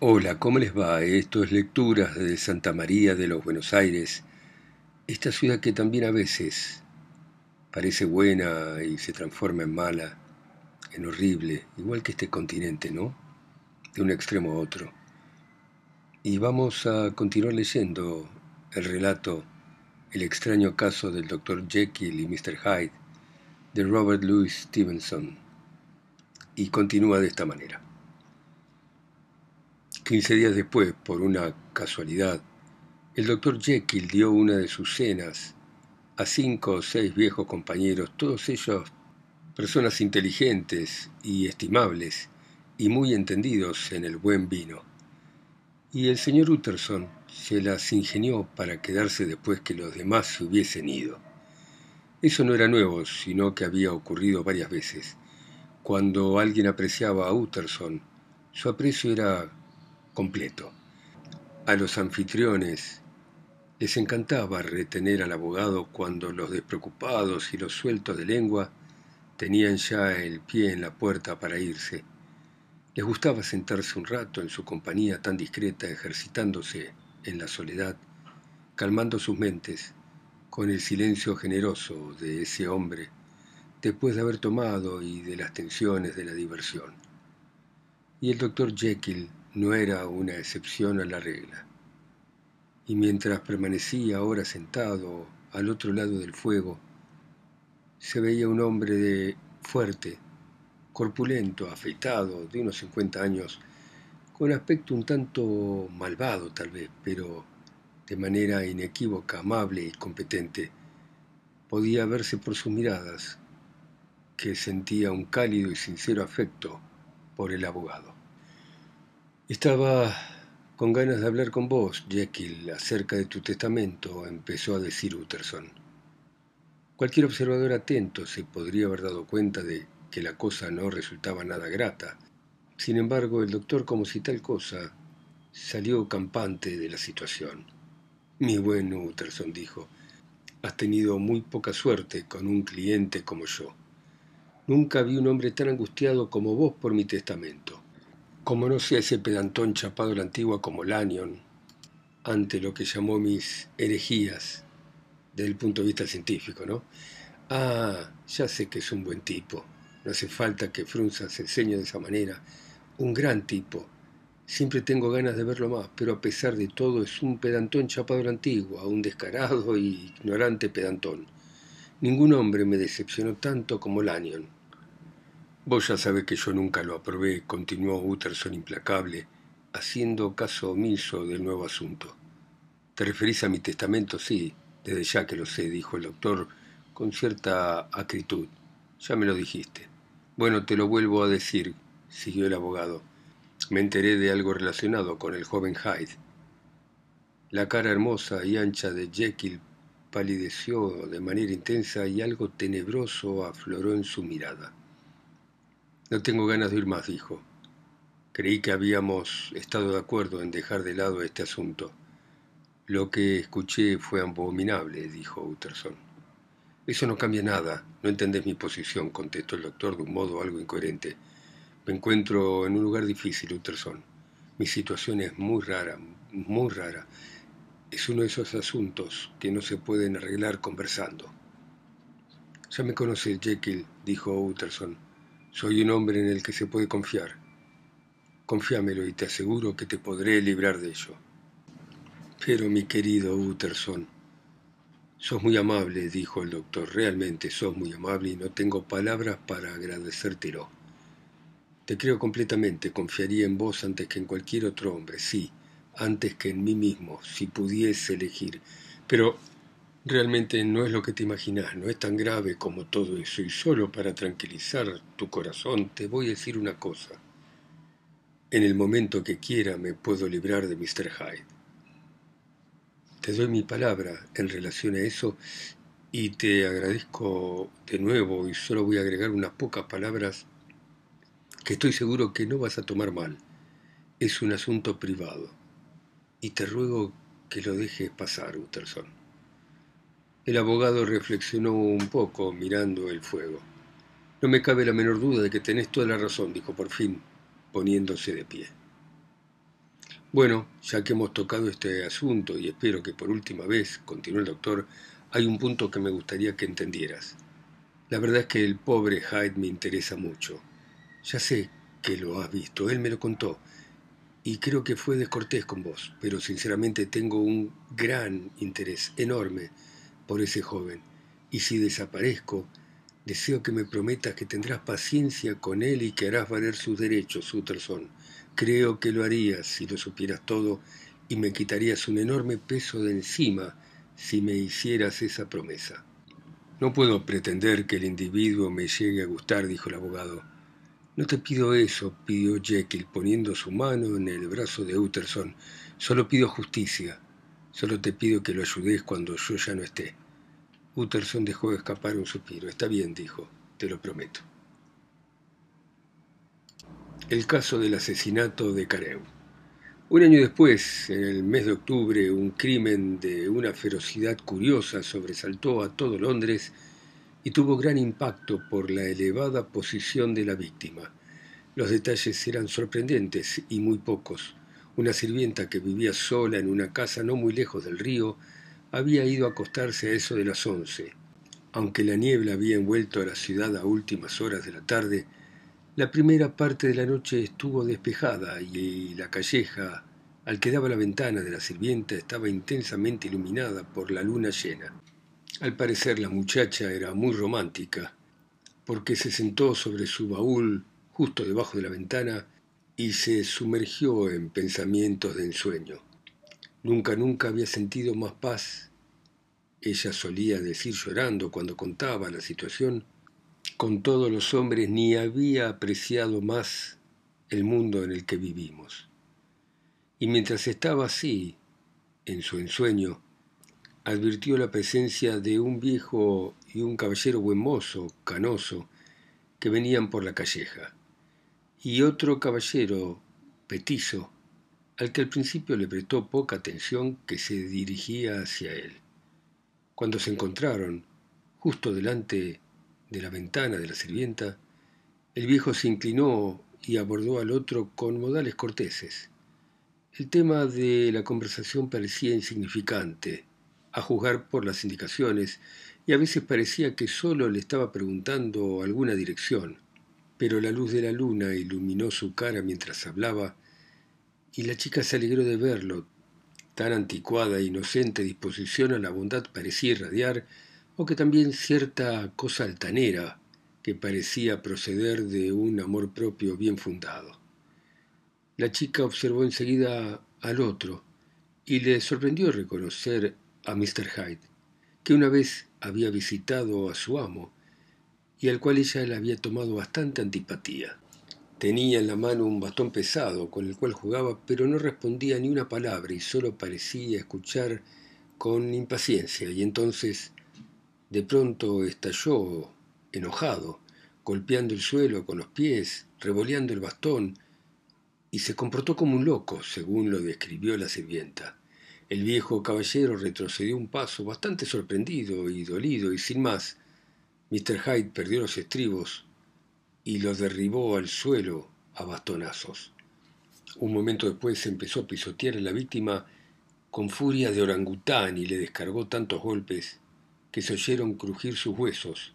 Hola, ¿cómo les va? Esto es Lecturas de Santa María de los Buenos Aires, esta ciudad que también a veces parece buena y se transforma en mala, en horrible, igual que este continente, ¿no? De un extremo a otro. Y vamos a continuar leyendo el relato El extraño caso del Dr. Jekyll y Mr. Hyde de Robert Louis Stevenson. Y continúa de esta manera. Quince días después, por una casualidad, el doctor Jekyll dio una de sus cenas a cinco o seis viejos compañeros, todos ellos personas inteligentes y estimables y muy entendidos en el buen vino. Y el señor Utterson se las ingenió para quedarse después que los demás se hubiesen ido. Eso no era nuevo, sino que había ocurrido varias veces. Cuando alguien apreciaba a Utterson, su aprecio era completo. A los anfitriones les encantaba retener al abogado cuando los despreocupados y los sueltos de lengua tenían ya el pie en la puerta para irse. Les gustaba sentarse un rato en su compañía tan discreta, ejercitándose en la soledad, calmando sus mentes con el silencio generoso de ese hombre después de haber tomado y de las tensiones de la diversión. Y el doctor Jekyll no era una excepción a la regla. Y mientras permanecía ahora sentado al otro lado del fuego, se veía un hombre de fuerte, corpulento, afeitado, de unos 50 años, con aspecto un tanto malvado tal vez, pero de manera inequívoca, amable y competente. Podía verse por sus miradas que sentía un cálido y sincero afecto por el abogado. Estaba con ganas de hablar con vos, Jekyll, acerca de tu testamento, empezó a decir Utterson. Cualquier observador atento se podría haber dado cuenta de que la cosa no resultaba nada grata. Sin embargo, el doctor, como si tal cosa, salió campante de la situación. Mi buen Utterson dijo, has tenido muy poca suerte con un cliente como yo. Nunca vi un hombre tan angustiado como vos por mi testamento como no sea ese pedantón chapado a la antigua como Lanyon, ante lo que llamó mis herejías desde el punto de vista científico, ¿no? Ah, ya sé que es un buen tipo, no hace falta que Frunza se enseñe de esa manera, un gran tipo. Siempre tengo ganas de verlo más, pero a pesar de todo es un pedantón chapado a la antigua, un descarado y ignorante pedantón. Ningún hombre me decepcionó tanto como Lanyon. Vos ya sabés que yo nunca lo aprobé, continuó Utterson implacable, haciendo caso omiso del nuevo asunto. ¿Te referís a mi testamento? Sí, desde ya que lo sé, dijo el doctor con cierta acritud. Ya me lo dijiste. Bueno, te lo vuelvo a decir, siguió el abogado. Me enteré de algo relacionado con el joven Hyde. La cara hermosa y ancha de Jekyll palideció de manera intensa y algo tenebroso afloró en su mirada. No tengo ganas de ir más, dijo. Creí que habíamos estado de acuerdo en dejar de lado este asunto. Lo que escuché fue abominable, dijo Utterson. Eso no cambia nada. No entendés mi posición, contestó el doctor de un modo algo incoherente. Me encuentro en un lugar difícil, Utterson. Mi situación es muy rara, muy rara. Es uno de esos asuntos que no se pueden arreglar conversando. Ya me conoces, Jekyll, dijo Utterson. Soy un hombre en el que se puede confiar. Confíamelo y te aseguro que te podré librar de ello. Pero mi querido Utterson, sos muy amable, dijo el doctor. Realmente sos muy amable y no tengo palabras para agradecértelo. Te creo completamente, confiaría en vos antes que en cualquier otro hombre, sí, antes que en mí mismo, si pudiese elegir. Pero Realmente no es lo que te imaginas, no es tan grave como todo eso. Y solo para tranquilizar tu corazón te voy a decir una cosa. En el momento que quiera me puedo librar de Mr. Hyde. Te doy mi palabra en relación a eso y te agradezco de nuevo y solo voy a agregar unas pocas palabras que estoy seguro que no vas a tomar mal. Es un asunto privado y te ruego que lo dejes pasar, Utterson. El abogado reflexionó un poco mirando el fuego. No me cabe la menor duda de que tenés toda la razón, dijo por fin, poniéndose de pie. Bueno, ya que hemos tocado este asunto y espero que por última vez, continuó el doctor, hay un punto que me gustaría que entendieras. La verdad es que el pobre Hyde me interesa mucho. Ya sé que lo has visto, él me lo contó, y creo que fue descortés con vos, pero sinceramente tengo un gran interés, enorme, por ese joven, y si desaparezco, deseo que me prometas que tendrás paciencia con él y que harás valer sus derechos, Utterson. Creo que lo harías si lo supieras todo y me quitarías un enorme peso de encima si me hicieras esa promesa. No puedo pretender que el individuo me llegue a gustar, dijo el abogado. No te pido eso, pidió Jekyll, poniendo su mano en el brazo de Utterson. Solo pido justicia. Solo te pido que lo ayudes cuando yo ya no esté. Utterson dejó escapar un suspiro. Está bien, dijo, te lo prometo. El caso del asesinato de Carew. Un año después, en el mes de octubre, un crimen de una ferocidad curiosa sobresaltó a todo Londres y tuvo gran impacto por la elevada posición de la víctima. Los detalles eran sorprendentes y muy pocos. Una sirvienta que vivía sola en una casa no muy lejos del río había ido a acostarse a eso de las once. Aunque la niebla había envuelto a la ciudad a últimas horas de la tarde, la primera parte de la noche estuvo despejada y la calleja al que daba la ventana de la sirvienta estaba intensamente iluminada por la luna llena. Al parecer la muchacha era muy romántica, porque se sentó sobre su baúl justo debajo de la ventana y se sumergió en pensamientos de ensueño. Nunca, nunca había sentido más paz. Ella solía decir llorando cuando contaba la situación con todos los hombres ni había apreciado más el mundo en el que vivimos. Y mientras estaba así, en su ensueño, advirtió la presencia de un viejo y un caballero buen mozo, canoso, que venían por la calleja, y otro caballero, petizo, al que al principio le prestó poca atención que se dirigía hacia él. Cuando se encontraron, justo delante de la ventana de la sirvienta, el viejo se inclinó y abordó al otro con modales corteses. El tema de la conversación parecía insignificante, a juzgar por las indicaciones, y a veces parecía que solo le estaba preguntando alguna dirección, pero la luz de la luna iluminó su cara mientras hablaba, y la chica se alegró de verlo. Tan anticuada e inocente disposición a la bondad parecía irradiar, o que también cierta cosa altanera que parecía proceder de un amor propio bien fundado. La chica observó enseguida al otro y le sorprendió reconocer a Mr. Hyde, que una vez había visitado a su amo y al cual ella le había tomado bastante antipatía. Tenía en la mano un bastón pesado con el cual jugaba, pero no respondía ni una palabra y solo parecía escuchar con impaciencia, y entonces de pronto estalló, enojado, golpeando el suelo con los pies, revoleando el bastón, y se comportó como un loco, según lo describió la sirvienta. El viejo caballero retrocedió un paso, bastante sorprendido y dolido, y sin más, Mr. Hyde perdió los estribos y lo derribó al suelo a bastonazos. Un momento después empezó a pisotear a la víctima con furia de orangután y le descargó tantos golpes que se oyeron crujir sus huesos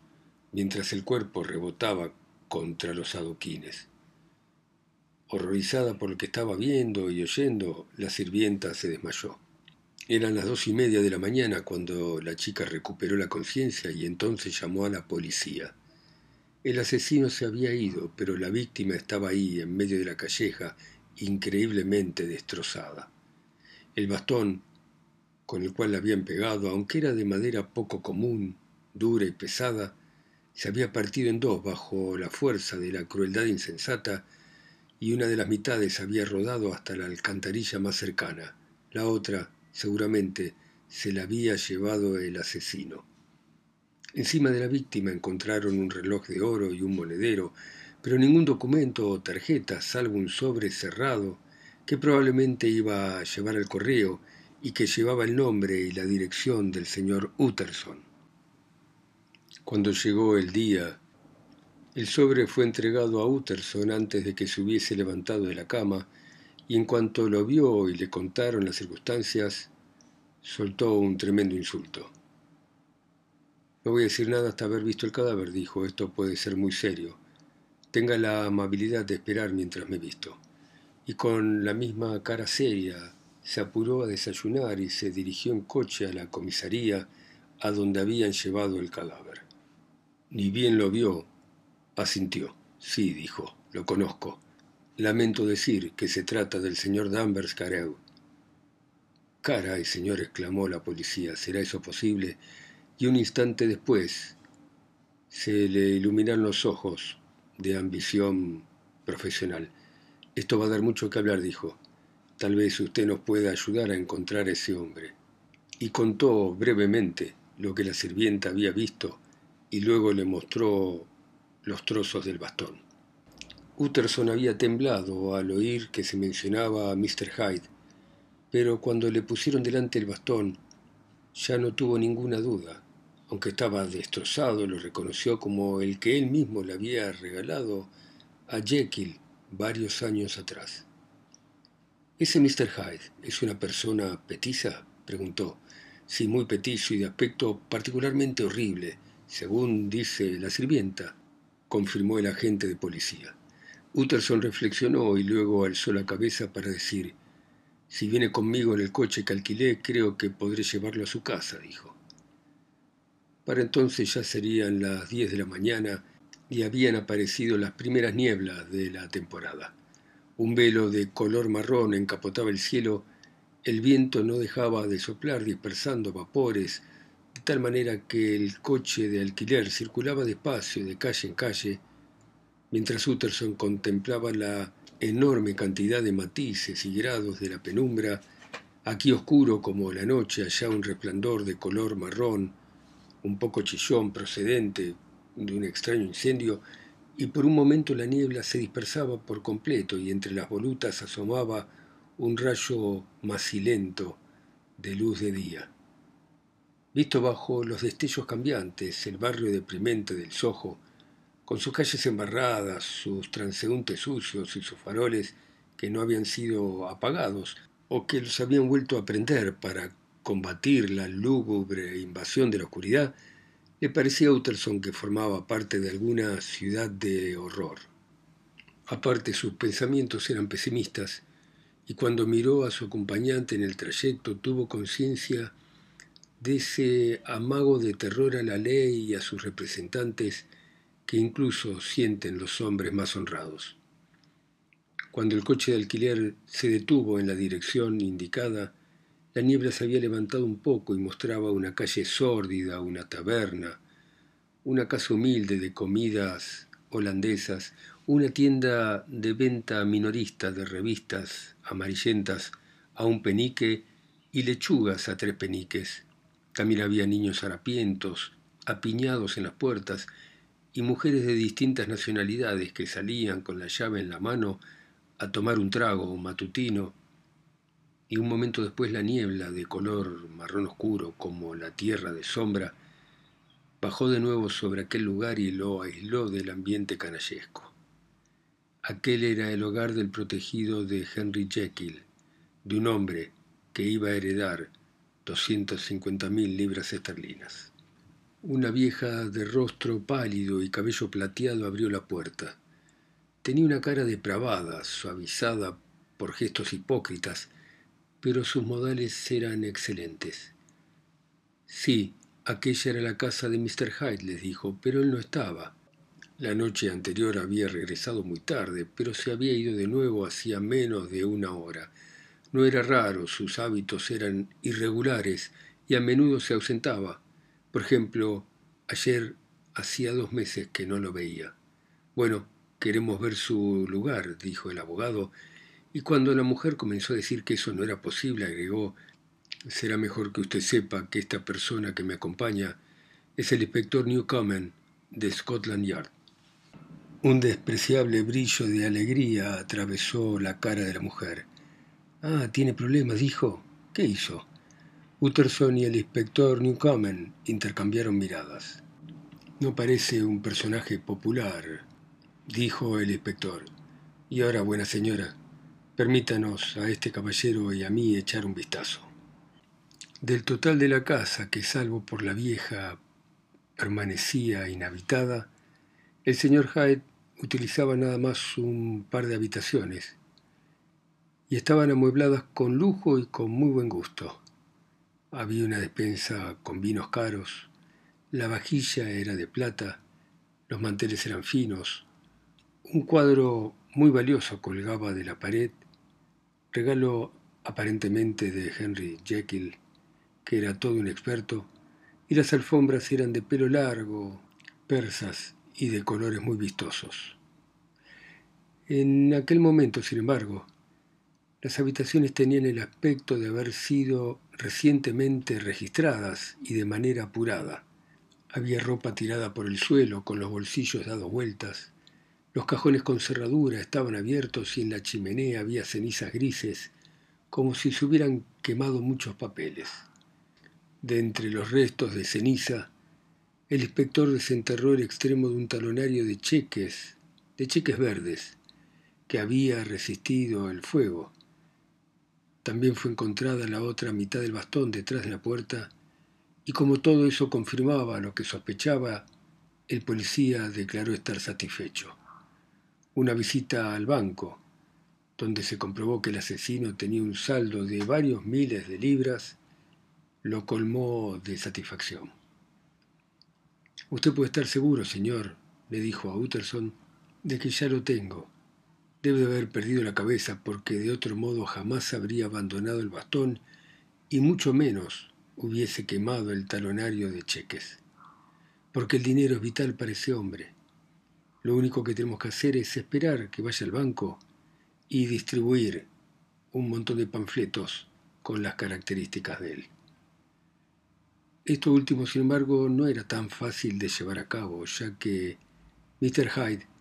mientras el cuerpo rebotaba contra los adoquines. Horrorizada por lo que estaba viendo y oyendo, la sirvienta se desmayó. Eran las dos y media de la mañana cuando la chica recuperó la conciencia y entonces llamó a la policía. El asesino se había ido, pero la víctima estaba ahí, en medio de la calleja, increíblemente destrozada. El bastón con el cual la habían pegado, aunque era de madera poco común, dura y pesada, se había partido en dos bajo la fuerza de la crueldad insensata y una de las mitades había rodado hasta la alcantarilla más cercana. La otra, seguramente, se la había llevado el asesino. Encima de la víctima encontraron un reloj de oro y un monedero, pero ningún documento o tarjeta, salvo un sobre cerrado que probablemente iba a llevar al correo y que llevaba el nombre y la dirección del señor Utterson. Cuando llegó el día, el sobre fue entregado a Utterson antes de que se hubiese levantado de la cama y en cuanto lo vio y le contaron las circunstancias, soltó un tremendo insulto. No voy a decir nada hasta haber visto el cadáver, dijo, esto puede ser muy serio. Tenga la amabilidad de esperar mientras me visto. Y con la misma cara seria se apuró a desayunar y se dirigió en coche a la comisaría a donde habían llevado el cadáver. Ni bien lo vio, asintió. Sí, dijo, lo conozco. Lamento decir que se trata del señor Danvers Carew. Caray, señor, exclamó la policía, ¿será eso posible? Y un instante después se le iluminaron los ojos de ambición profesional. Esto va a dar mucho que hablar, dijo. Tal vez usted nos pueda ayudar a encontrar a ese hombre. Y contó brevemente lo que la sirvienta había visto y luego le mostró los trozos del bastón. Utterson había temblado al oír que se mencionaba a Mr. Hyde, pero cuando le pusieron delante el bastón ya no tuvo ninguna duda. Aunque estaba destrozado, lo reconoció como el que él mismo le había regalado a Jekyll varios años atrás. ¿Ese Mr. Hyde es una persona petiza? preguntó. Sí, muy petizo y de aspecto particularmente horrible, según dice la sirvienta, confirmó el agente de policía. Utterson reflexionó y luego alzó la cabeza para decir Si viene conmigo en el coche que alquilé, creo que podré llevarlo a su casa, dijo. Para entonces ya serían las diez de la mañana y habían aparecido las primeras nieblas de la temporada. Un velo de color marrón encapotaba el cielo, el viento no dejaba de soplar dispersando vapores, de tal manera que el coche de alquiler circulaba despacio de calle en calle, mientras Utterson contemplaba la enorme cantidad de matices y grados de la penumbra, aquí oscuro como la noche, allá un resplandor de color marrón, un poco chillón procedente de un extraño incendio, y por un momento la niebla se dispersaba por completo y entre las volutas asomaba un rayo macilento de luz de día. Visto bajo los destellos cambiantes, el barrio deprimente del Soho, con sus calles embarradas, sus transeúntes sucios y sus faroles que no habían sido apagados o que los habían vuelto a prender para combatir la lúgubre invasión de la oscuridad, le parecía a Utterson que formaba parte de alguna ciudad de horror. Aparte, sus pensamientos eran pesimistas, y cuando miró a su acompañante en el trayecto tuvo conciencia de ese amago de terror a la ley y a sus representantes que incluso sienten los hombres más honrados. Cuando el coche de alquiler se detuvo en la dirección indicada, la niebla se había levantado un poco y mostraba una calle sórdida, una taberna, una casa humilde de comidas holandesas, una tienda de venta minorista de revistas amarillentas a un penique y lechugas a tres peniques. También había niños harapientos, apiñados en las puertas, y mujeres de distintas nacionalidades que salían con la llave en la mano a tomar un trago matutino y un momento después la niebla de color marrón oscuro como la tierra de sombra bajó de nuevo sobre aquel lugar y lo aisló del ambiente canallesco. Aquel era el hogar del protegido de Henry Jekyll, de un hombre que iba a heredar cincuenta mil libras esterlinas. Una vieja de rostro pálido y cabello plateado abrió la puerta. Tenía una cara depravada, suavizada por gestos hipócritas, pero sus modales eran excelentes. Sí, aquella era la casa de Mr. Hyde, les dijo, pero él no estaba. La noche anterior había regresado muy tarde, pero se había ido de nuevo hacía menos de una hora. No era raro, sus hábitos eran irregulares y a menudo se ausentaba. Por ejemplo, ayer hacía dos meses que no lo veía. Bueno, queremos ver su lugar, dijo el abogado, y cuando la mujer comenzó a decir que eso no era posible, agregó, será mejor que usted sepa que esta persona que me acompaña es el inspector Newcomen de Scotland Yard. Un despreciable brillo de alegría atravesó la cara de la mujer. Ah, tiene problemas, dijo. ¿Qué hizo? Utterson y el inspector Newcomen intercambiaron miradas. No parece un personaje popular, dijo el inspector. Y ahora, buena señora, Permítanos a este caballero y a mí echar un vistazo. Del total de la casa, que salvo por la vieja permanecía inhabitada, el señor Hyde utilizaba nada más un par de habitaciones y estaban amuebladas con lujo y con muy buen gusto. Había una despensa con vinos caros, la vajilla era de plata, los manteles eran finos, un cuadro muy valioso colgaba de la pared, regalo aparentemente de Henry Jekyll, que era todo un experto, y las alfombras eran de pelo largo, persas y de colores muy vistosos. En aquel momento, sin embargo, las habitaciones tenían el aspecto de haber sido recientemente registradas y de manera apurada. Había ropa tirada por el suelo, con los bolsillos dados vueltas. Los cajones con cerradura estaban abiertos y en la chimenea había cenizas grises, como si se hubieran quemado muchos papeles. De entre los restos de ceniza, el inspector desenterró el extremo de un talonario de cheques, de cheques verdes, que había resistido el fuego. También fue encontrada la otra mitad del bastón detrás de la puerta, y como todo eso confirmaba lo que sospechaba, el policía declaró estar satisfecho. Una visita al banco, donde se comprobó que el asesino tenía un saldo de varios miles de libras, lo colmó de satisfacción. Usted puede estar seguro, señor, le dijo a Utterson, de que ya lo tengo. Debe de haber perdido la cabeza porque de otro modo jamás habría abandonado el bastón y mucho menos hubiese quemado el talonario de cheques. Porque el dinero es vital para ese hombre. Lo único que tenemos que hacer es esperar que vaya al banco y distribuir un montón de panfletos con las características de él. Esto último, sin embargo, no era tan fácil de llevar a cabo, ya que Mr. Hyde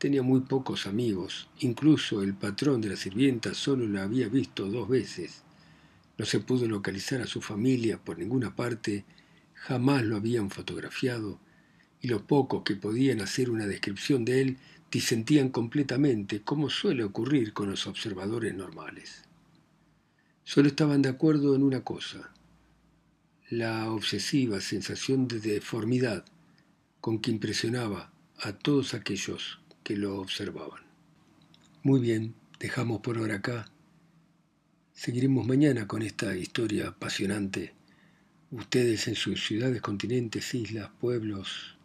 Tenía muy pocos amigos, incluso el patrón de la sirvienta solo la había visto dos veces. No se pudo localizar a su familia por ninguna parte, jamás lo habían fotografiado, y los pocos que podían hacer una descripción de él disentían completamente, como suele ocurrir con los observadores normales. Solo estaban de acuerdo en una cosa, la obsesiva sensación de deformidad con que impresionaba a todos aquellos lo observaban. Muy bien, dejamos por ahora acá. Seguiremos mañana con esta historia apasionante. Ustedes en sus ciudades, continentes, islas, pueblos,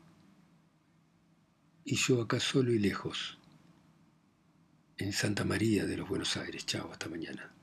y yo acá solo y lejos, en Santa María de los Buenos Aires. Chao, hasta mañana.